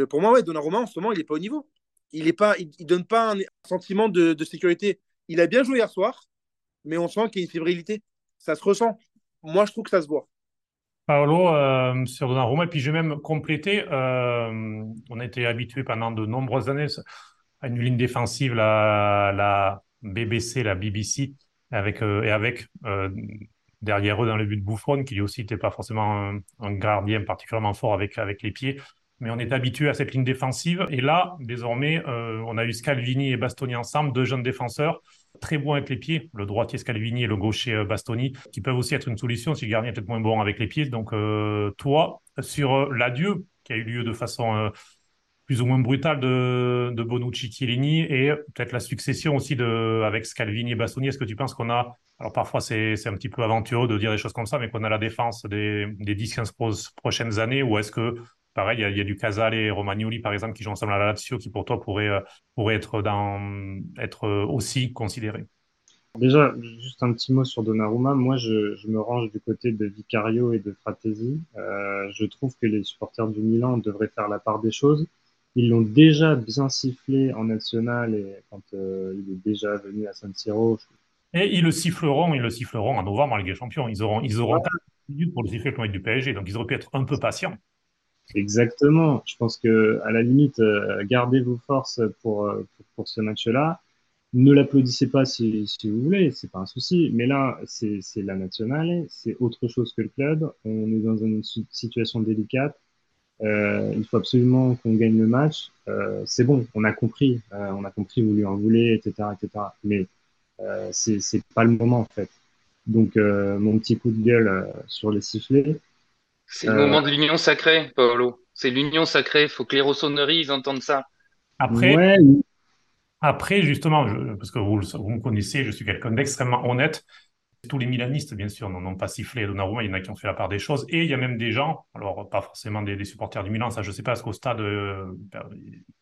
Pour moi, ouais, Donnarumma, en ce moment, il n'est pas au niveau. Il ne il, donne pas un sentiment de, sécurité. Il a bien joué hier soir, mais on sent qu'il y a une fébrilité. Ça se ressent. Moi, je trouve que ça se voit. Paolo, euh, sur Donnarumma, et puis je vais même compléter, euh, on a été habitué pendant de nombreuses années à une ligne défensive, la, la BBC, la BBC, avec, et avec derrière eux dans le but de Bouffon, qui lui aussi n'était pas forcément un, gardien particulièrement fort avec, avec les pieds, mais on est habitué à cette ligne défensive. Et là, désormais, on a eu Scalvini et Bastoni ensemble, deux jeunes défenseurs très bon avec les pieds, le droitier Scalvini et le gaucher euh, Bastoni, qui peuvent aussi être une solution si le gardien est peut-être moins bon avec les pieds. Donc, euh, toi, sur euh, l'adieu qui a eu lieu de façon plus ou moins brutale de, Bonucci Chiellini et peut-être la succession aussi de, avec Scalvini et Bastoni, est-ce que tu penses qu'on a, alors parfois c'est un petit peu aventureux de dire des choses comme ça, mais qu'on a la défense des, des 10-15 prochaines années ou est-ce que Pareil, il y, a, du Casale et Romagnoli, par exemple, qui jouent ensemble à la Lazio, qui pour toi pourrait, euh, pourrait être, dans, être aussi considéré. Déjà, juste un petit mot sur Donnarumma. Moi, je, je me range du côté de Vicario et de Fratesi. Euh, je trouve que les supporters du Milan devraient faire la part des choses. Ils l'ont déjà bien sifflé en national et quand euh, il est déjà venu à San Siro. Et ils le siffleront, ils le siffleront en novembre en Ligue des Champions. Ils auront, ils auront minutes pour le siffler comme du PSG, donc ils auraient pu être un peu patients. Exactement. Je pense que à la limite, euh, gardez vos forces pour, euh, pour, pour ce match-là. Ne l'applaudissez pas si, si, vous voulez, c'est pas un souci. Mais là, c'est la nationale, c'est autre chose que le club. On est dans une situation délicate. Euh, il faut absolument qu'on gagne le match. Euh, c'est bon, on a compris, euh, on a compris, vous lui en voulez, etc., etc. Mais euh, c'est pas le moment en fait. Donc mon petit coup de gueule sur les sifflets, c'est le moment de l'union sacrée, Paolo. C'est l'union sacrée. Il faut que les rossonneries, ils entendent ça. Après, après justement, parce que vous, vous, me connaissez, je suis quelqu'un d'extrêmement honnête. Tous les Milanistes, bien sûr, n'ont pas sifflé Donnarumma. Il y en a qui ont fait la part des choses. Et il y a même des gens, alors pas forcément des, supporters du Milan, ça je ne sais pas, parce qu'au stade, euh,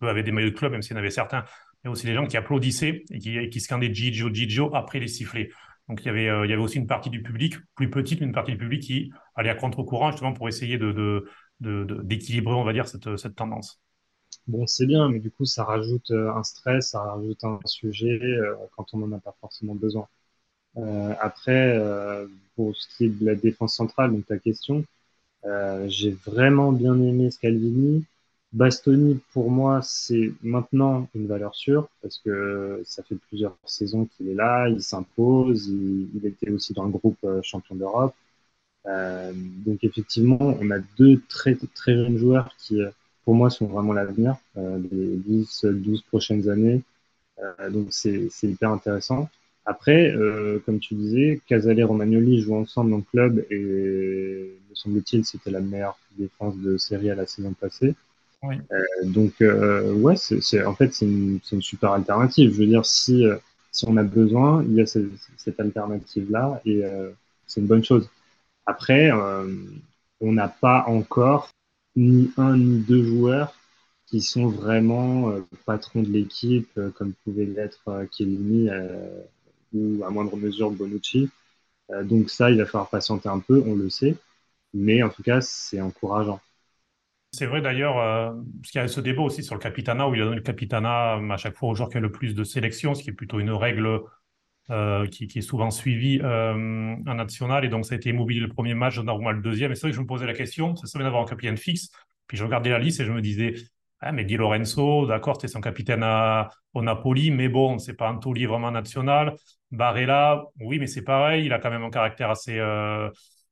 eux avaient des maillots de club, même s'il y en avait certains. A aussi des gens qui applaudissaient et qui, qui scandaient Gigio, Gigio après les sifflets. Donc il y, avait, euh, il y avait aussi une partie du public, plus petite, mais une partie du public qui allait à contre-courant justement pour essayer de, d'équilibrer, on va dire, cette, cette tendance. Bon, c'est bien, mais du coup, ça rajoute euh, un stress, ça rajoute un sujet euh, quand on n'en a pas forcément besoin. Après, pour ce qui est de la défense centrale, donc ta question, j'ai vraiment bien aimé Scalvini. Bastoni, pour moi, c'est maintenant une valeur sûre parce que ça fait plusieurs saisons qu'il est là, il s'impose, il, il, était aussi dans le groupe euh, champion d'Europe. Euh, donc effectivement, on a deux très très jeunes joueurs qui, euh, pour moi, sont vraiment l'avenir euh, des 10, 12 prochaines années. Euh, donc c'est hyper intéressant. Après, euh, comme tu disais, Casale et Romagnoli jouent ensemble dans le club et me semble-t-il, c'était la meilleure défense de série à la saison passée. Oui. Euh, donc, euh, ouais, c'est, en fait, c'est une, une, super alternative. Je veux dire, si, si on a besoin, il y a cette, cette alternative-là et c'est une bonne chose. Après, on n'a pas encore ni un ni deux joueurs qui sont vraiment patrons de l'équipe, comme pouvait l'être euh, Chiellini ou à moindre mesure Bonucci. donc ça, il va falloir patienter un peu, on le sait. Mais en tout cas, c'est encourageant. C'est vrai d'ailleurs, euh, parce qu'il y a ce débat aussi sur le capitana, où il a donné le capitana à chaque fois au joueur qui a le plus de sélection, ce qui est plutôt une règle euh, qui, qui, est souvent suivie euh, en national. Et donc, ça a été immobilier le premier match, Donnarumma le deuxième. Et c'est vrai que je me posais la question, ça serait d'avoir un capitaine fixe. Puis je regardais la liste et je me disais, ah, mais Di Lorenzo, d'accord, c'était son capitaine à, au Napoli, mais bon, c'est pas un taulier vraiment national. Barella, oui, mais c'est pareil, il a quand même un caractère assez... Euh,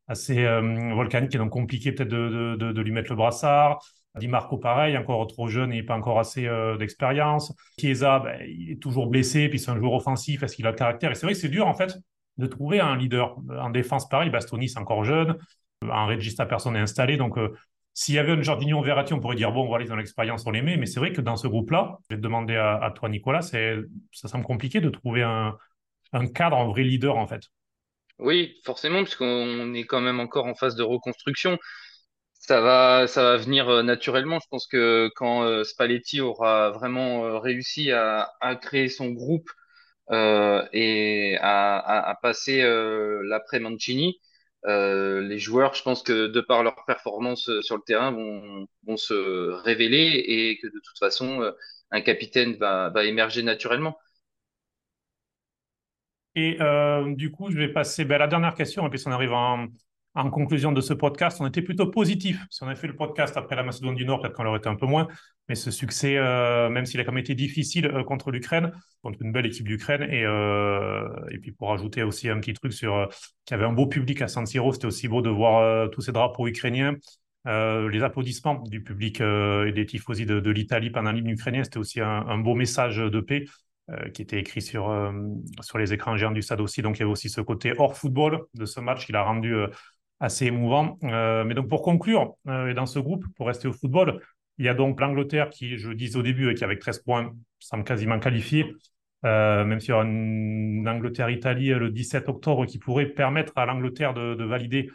assez euh, volcanique et donc compliqué peut-être de, de, lui mettre le brassard. Di Marco, pareil, encore trop jeune et pas encore assez euh, d'expérience. Chiesa, ben, il est toujours blessé, puis c'est un joueur offensif, est-ce qu'il a le caractère? Et c'est vrai que c'est dur, en fait, de trouver un leader. En défense, pareil, Bastoni, c'est encore jeune. Un régista, personne n'est installé. Donc, S'il y avait un Jardinion Verratti, on pourrait dire, bon, voilà, ils ont l'expérience, on les met. Mais c'est vrai que dans ce groupe-là, je vais te demander à, toi, Nicolas, ça semble compliqué de trouver un, cadre, un vrai leader, en fait. Oui, forcément, puisqu'on est quand même encore en phase de reconstruction. Ça va, ça va venir euh, naturellement. Je pense que quand euh, Spalletti aura vraiment euh, réussi à, à, créer son groupe et à, à, à passer l'après Mancini, les joueurs, je pense que de par leur performance sur le terrain, vont, se révéler et que de toute façon, un capitaine va, émerger naturellement. Et euh, du coup, je vais passer ben, à la dernière question, et puis on arrive en, en, conclusion de ce podcast. On était plutôt positif. Si on avait fait le podcast après la Macédoine du Nord, peut-être qu'on l'aurait été un peu moins. Mais ce succès, euh, même s'il a quand même été difficile euh, contre l'Ukraine, contre une belle équipe d'Ukraine, et, euh, et puis pour ajouter aussi un petit truc sur euh, qu'il y avait un beau public à San Siro, c'était aussi beau de voir euh, tous ces drapeaux ukrainiens. les applaudissements du public et des tifosi de, l'Italie pendant l'hymne ukrainien, c'était aussi un, beau message de paix. Euh, qui était écrit sur, euh, sur les écrans géants du stade aussi. Donc il y avait aussi ce côté hors football de ce match qui l'a rendu euh, assez émouvant. mais donc pour conclure, dans ce groupe, pour rester au football, il y a donc l'Angleterre qui, je disais au début, qui avec 13 points semble quasiment qualifié. même s'il y aura une Angleterre-Italie le 17 octobre qui pourrait permettre à l'Angleterre de, de, valider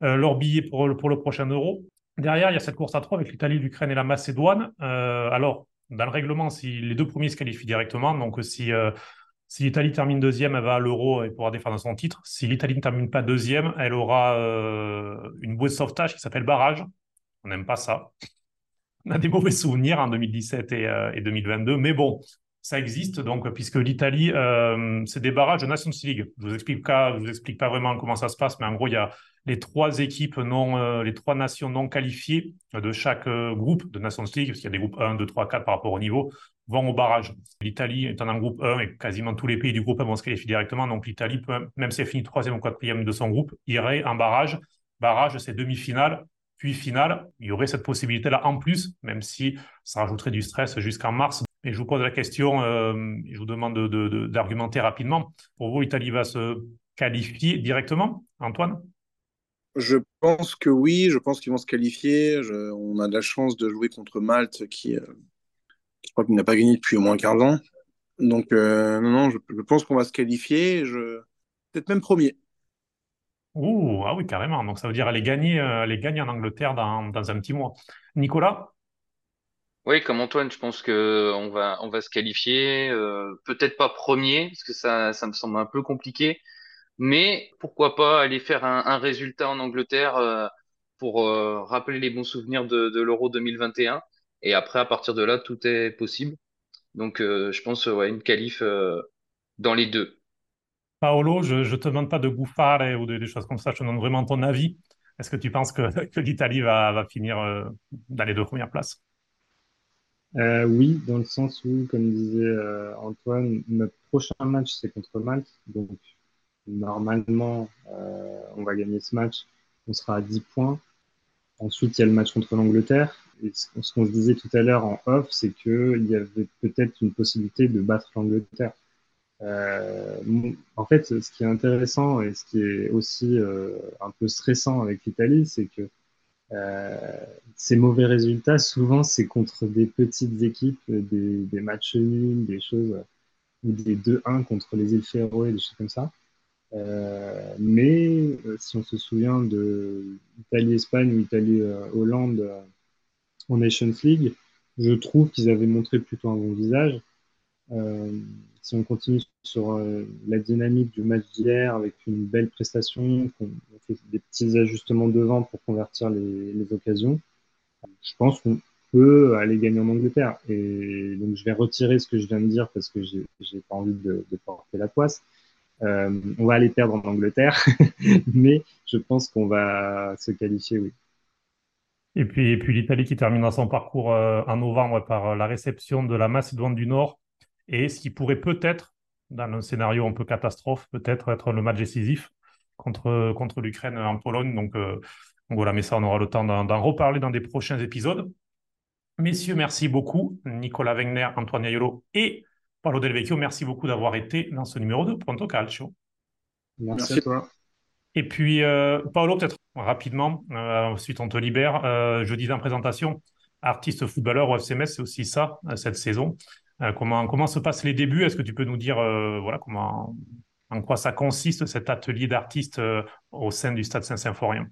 leur billet pour, le prochain euro. Derrière, il y a cette course à trois avec l'Italie, l'Ukraine et la Macédoine. alors, dans le règlement, si les deux premiers se qualifient directement, donc si, euh, si l'Italie termine deuxième, elle va à l'euro et pourra défendre son titre. Si l'Italie ne termine pas deuxième, elle aura euh, une bouée de sauvetage qui s'appelle barrage. On n'aime pas ça. On a des mauvais souvenirs en 2017 et, euh, et 2022, mais bon, ça existe donc puisque l'Italie, c'est des barrages de Nations League. Je vous explique pas, vous explique pas vraiment comment ça se passe, mais en gros, il y a les trois équipes non, euh, les trois nations non qualifiées de chaque euh, groupe de Nations League, parce qu'il y a des groupes 1, 2, 3, 4 par rapport au niveau, vont au barrage. L'Italie étant dans groupe 1 et quasiment tous les pays du groupe 1 vont se qualifier directement. Donc l'Italie, même si elle finit troisième ou quatrième de son groupe, irait en barrage. Barrage, c'est demi-finale, puis finale. Il y aurait cette possibilité-là en plus, même si ça rajouterait du stress jusqu'en mars. Et je vous pose la question, euh, je vous demande d'argumenter de, de, rapidement. Pour vous, l'Italie va se qualifier directement, Antoine? Je pense que oui, je pense qu'ils vont se qualifier. on a de la chance de jouer contre Malte, qui, euh, je crois qu'il n'a pas gagné depuis au moins 15 ans. Donc, euh, non, non, je, pense qu'on va se qualifier. Peut-être même premier. Ouh, ah oui, carrément. Donc, ça veut dire aller gagner, euh, aller gagner en Angleterre dans, dans un petit mois. Nicolas? Oui, comme Antoine, je pense qu'on va, on va se qualifier. Peut-être pas premier, parce que ça, ça me semble un peu compliqué. Mais pourquoi pas aller faire un, résultat en Angleterre euh, pour euh, rappeler les bons souvenirs de, de l'Euro 2021. Et après, à partir de là, tout est possible. Donc, euh, je pense, ouais, une qualif dans les deux. Paolo, je ne te demande pas de gouffare ou de, des choses comme ça, je te demande vraiment ton avis. Est-ce que tu penses que, l'Italie va, finir dans les deux euh, Oui, dans le sens où, comme disait Antoine, notre prochain match, c'est contre Malte. Donc, Normalement, euh, on va gagner ce match, on sera à 10 points. Ensuite, il y a le match contre l'Angleterre. Et ce qu'on se disait tout à l'heure en off, c'est qu'il y avait peut-être une possibilité de battre l'Angleterre. Euh, en fait, ce qui est intéressant et ce qui est aussi euh, un peu stressant avec l'Italie, c'est que euh, ces mauvais résultats, souvent, c'est contre des petites équipes, des, des matchs nuls, des choses, ou des 2-1 contre les îles Féroé, des choses comme ça. Mais si on se souvient de Italie-Espagne ou Italie-Hollande en Nations League, je trouve qu'ils avaient montré plutôt un bon visage. Si on continue sur la dynamique du match d'hier avec une belle prestation, qu'on fait des petits ajustements devant pour convertir les, occasions, je pense qu'on peut aller gagner en Angleterre. Et donc je vais retirer ce que je viens de dire parce que j'ai pas envie de, porter la poisse. Euh, on va aller perdre en Angleterre, mais je pense qu'on va se qualifier, oui. Et puis, l'Italie qui terminera son parcours euh, en novembre par euh, la réception de la Macédoine du Nord et ce qui pourrait peut-être, dans un scénario un peu catastrophe, peut-être être le match décisif contre, contre l'Ukraine en Pologne. Donc, voilà, mais ça, on aura le temps d'en reparler dans des prochains épisodes. Messieurs, merci beaucoup. Nicolas Wegner, Antoine Aiolo et Paolo Del Vecchio, merci beaucoup d'avoir été dans ce numéro de Pronto Calcio. Merci, à toi. Et puis, euh, Paolo, peut-être rapidement. ensuite, on te libère. je disais en présentation, artiste footballeur au FCMS, c'est aussi ça, cette saison. Comment, comment se passent les débuts? Est-ce que tu peux nous dire voilà, comment, en quoi ça consiste, cet atelier d'artiste au sein du Stade Saint-Symphorien?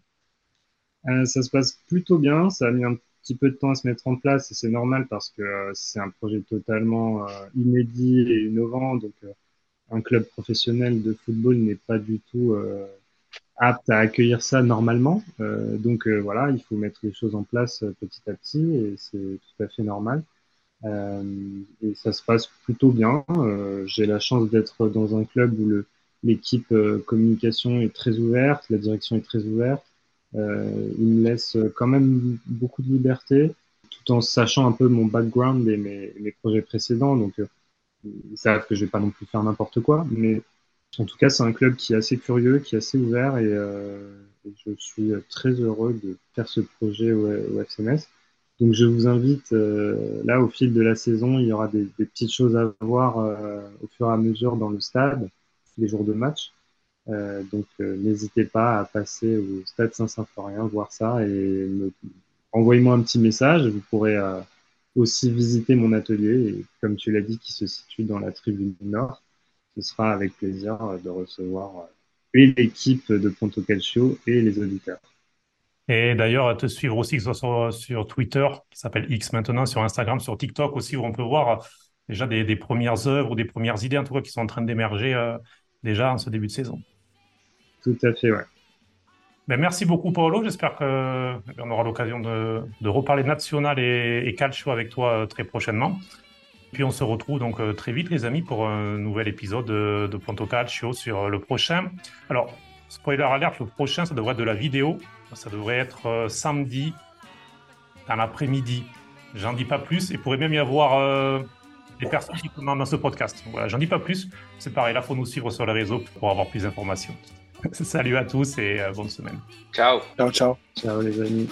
Ça se passe plutôt bien. Ça a mis un petit peu de temps à se mettre en place et c'est normal parce que euh, c'est un projet totalement euh, inédit et innovant. Donc, euh, un club professionnel de football n'est pas du tout apte à accueillir ça normalement. donc voilà, il faut mettre les choses en place petit à petit et c'est tout à fait normal. Et ça se passe plutôt bien. J'ai la chance d'être dans un club où l'équipe communication est très ouverte, la direction est très ouverte. Euh, il me laisse quand même beaucoup de liberté, tout en sachant un peu mon background et mes, projets précédents. Donc, euh, ils savent que je vais pas non plus faire n'importe quoi, mais en tout cas, c'est un club qui est assez curieux, qui est assez ouvert et, euh, je suis très heureux de faire ce projet au, au FCMS. Donc, je vous invite, euh, là, au fil de la saison, il y aura des, petites choses à voir euh, au fur et à mesure dans le stade, les jours de match. Euh, donc n'hésitez pas à passer au Stade Saint-Symphorien, voir ça et envoyez-moi un petit message. Vous pourrez aussi visiter mon atelier, et, comme tu l'as dit, qui se situe dans la tribune nord. Ce sera avec plaisir de recevoir et l'équipe de Ponto Calcio et les auditeurs. Et d'ailleurs, te suivre aussi, que ce soit sur, Twitter, qui s'appelle X maintenant, sur Instagram, sur TikTok aussi, où on peut voir déjà des, des premières œuvres ou des premières idées, en tout cas, qui sont en train d'émerger déjà en ce début de saison. Tout à fait, ouais. Ben, merci beaucoup, Paolo. J'espère qu'on eh aura l'occasion de, reparler national et, calcio avec toi euh, très prochainement. Puis on se retrouve donc euh, très vite, les amis, pour un nouvel épisode de, de Ponto Calcio sur le prochain. Alors, spoiler alert, le prochain, ça devrait être de la vidéo. Ça devrait être euh, samedi, dans l'après-midi. J'en dis pas plus. Il pourrait même y avoir des personnes qui commandent dans ce podcast. Voilà, j'en dis pas plus. C'est pareil, là, il faut nous suivre sur les réseaux pour avoir plus d'informations. Salut à tous et euh, bonne semaine. Ciao. Ciao, ciao. Ciao les amis.